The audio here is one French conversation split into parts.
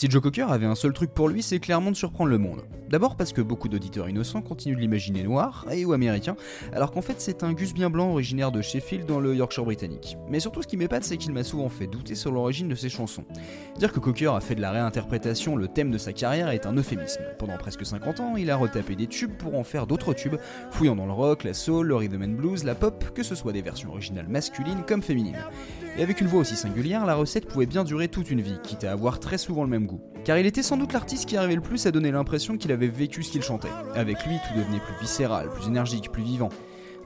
Si Joe Cocker avait un seul truc pour lui, c'est clairement de surprendre le monde. D'abord parce que beaucoup d'auditeurs innocents continuent de l'imaginer noir et ou américain, alors qu'en fait c'est un gus bien blanc originaire de Sheffield dans le Yorkshire britannique. Mais surtout ce qui m'épate c'est qu'il m'a souvent fait douter sur l'origine de ses chansons. Dire que Cocker a fait de la réinterprétation le thème de sa carrière est un euphémisme. Pendant presque 50 ans, il a retapé des tubes pour en faire d'autres tubes, fouillant dans le rock, la soul, le rhythm and blues, la pop, que ce soit des versions originales masculines comme féminines. Et avec une voix aussi singulière, la recette pouvait bien durer toute une vie, quitte à avoir très souvent le même Car il était sans doute l'artiste qui arrivait le plus à donner l'impression qu'il avait vécu ce qu'il chantait. Avec lui, tout devenait plus viscéral, plus énergique, plus vivant.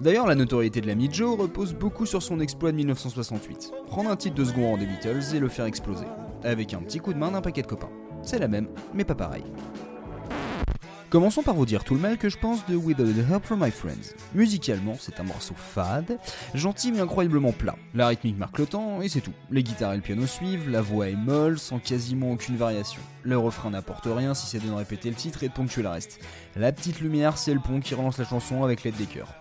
D'ailleurs, la notoriété de l'ami Joe repose beaucoup sur son exploit de 1968. Prendre un titre de second rang des Beatles et le faire exploser. Avec un petit coup de main d'un paquet de copains. C'est la même, mais pas pareil. Commençons par vous dire tout le mal que je pense de With the Help from My Friends. Musicalement, c'est un morceau fade, gentil mais incroyablement plat. La rythmique marque le temps et c'est tout. Les guitares et le piano suivent, la voix est molle sans quasiment aucune variation. Le refrain n'apporte rien si c'est de répéter le titre et de ponctuer le reste. La petite lumière, c'est le pont qui relance la chanson avec l'aide des chœurs.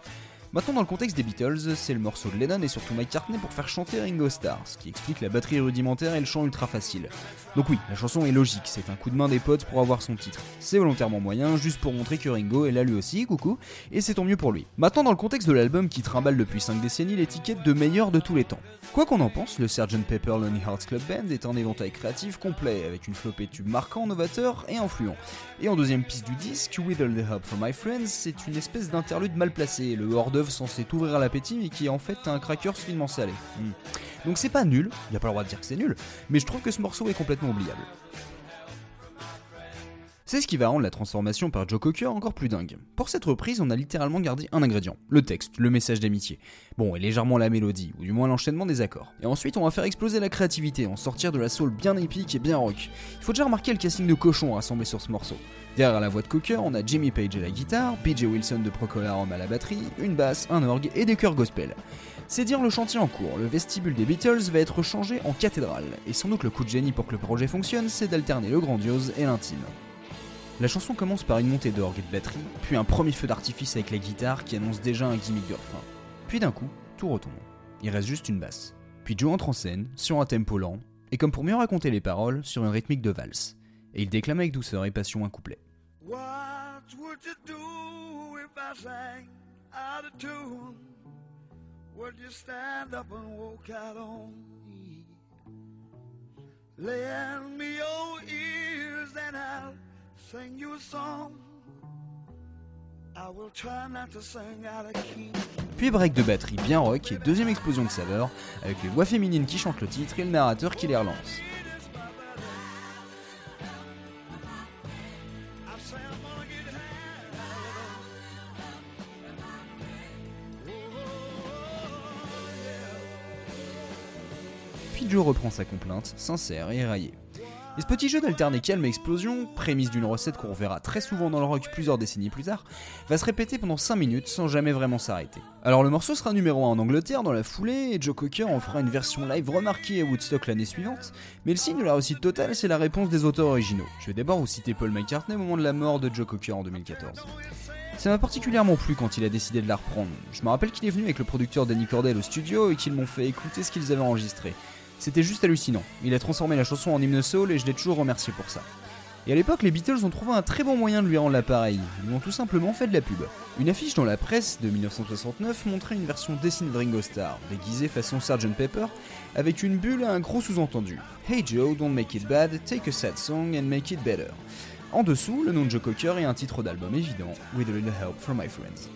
Maintenant, dans le contexte des Beatles, c'est le morceau de Lennon et surtout McCartney pour faire chanter Ringo Starr, ce qui explique la batterie rudimentaire et le chant ultra facile. Donc oui, la chanson est logique, c'est un coup de main des potes pour avoir son titre. C'est volontairement moyen, juste pour montrer que Ringo est là lui aussi, coucou, et c'est tant mieux pour lui. Maintenant, dans le contexte de l'album qui trimballe depuis 5 décennies l'étiquette de meilleur de tous les temps. Quoi qu'on en pense, le Sgt Pepper Lonely Hearts Club Band est un éventail créatif complet, avec une flopée de tubes marquants, novateurs et influents. Et en deuxième piste du disque, With All the Help from My Friends, c'est une espèce d'interlude mal placé, le hors-d'œuvre censé t'ouvrir l'appétit mais qui est en fait un cracker finement salé. Hmm. Donc c'est pas nul, y a pas le droit de dire que c'est nul, mais je trouve que ce morceau est complètement oubliable. C'est ce qui va rendre la transformation par Joe Cocker encore plus dingue. Pour cette reprise, on a littéralement gardé un ingrédient, le texte, le message d'amitié. Bon, et légèrement la mélodie, ou du moins l'enchaînement des accords. Et ensuite, on va faire exploser la créativité, en sortir de la soul bien épique et bien rock. Il faut déjà remarquer le casting de cochon rassemblé sur ce morceau. Derrière la voix de Cocker, on a Jimmy Page à la guitare, PJ Wilson de Procolarum à la batterie, une basse, un orgue et des chœurs gospel. C'est dire le chantier en cours, le vestibule des Beatles va être changé en cathédrale, et sans doute le coup de génie pour que le projet fonctionne, c'est d'alterner le grandiose et l'intime. La chanson commence par une montée d'orgue et de batterie, puis un premier feu d'artifice avec la guitare qui annonce déjà un gimmick de refrain. Puis d'un coup, tout retombe. Il reste juste une basse. Puis Joe entre en scène, sur un tempo lent, et comme pour mieux raconter les paroles, sur une rythmique de valse. Et il déclame avec douceur et passion un couplet. Puis break de batterie bien rock et deuxième explosion de saveur, avec les voix féminines qui chantent le titre et le narrateur qui les relance. Puis Joe reprend sa complainte, sincère et éraillée. Et ce petit jeu d'alterner calme et explosion, prémisse d'une recette qu'on reverra très souvent dans le rock plusieurs décennies plus tard, va se répéter pendant 5 minutes sans jamais vraiment s'arrêter. Alors le morceau sera numéro 1 en Angleterre dans la foulée, et Joe Cocker en fera une version live remarquée à Woodstock l'année suivante, mais le signe de la réussite totale c'est la réponse des auteurs originaux. Je vais d'abord vous citer Paul McCartney au moment de la mort de Joe Cocker en 2014. Ça m'a particulièrement plu quand il a décidé de la reprendre. Je me rappelle qu'il est venu avec le producteur Danny Cordell au studio et qu'ils m'ont fait écouter ce qu'ils avaient enregistré. C'était juste hallucinant. Il a transformé la chanson en hymne soul et je l'ai toujours remercié pour ça. Et à l'époque, les Beatles ont trouvé un très bon moyen de lui rendre l'appareil. Ils ont tout simplement fait de la pub. Une affiche dans la presse de 1969 montrait une version dessinée de Ringo Starr, déguisée façon Sgt Pepper, avec une bulle et un gros sous-entendu. Hey Joe, don't make it bad, take a sad song and make it better. En dessous, le nom de Joe Cocker et un titre d'album évident, With a little help from my friends.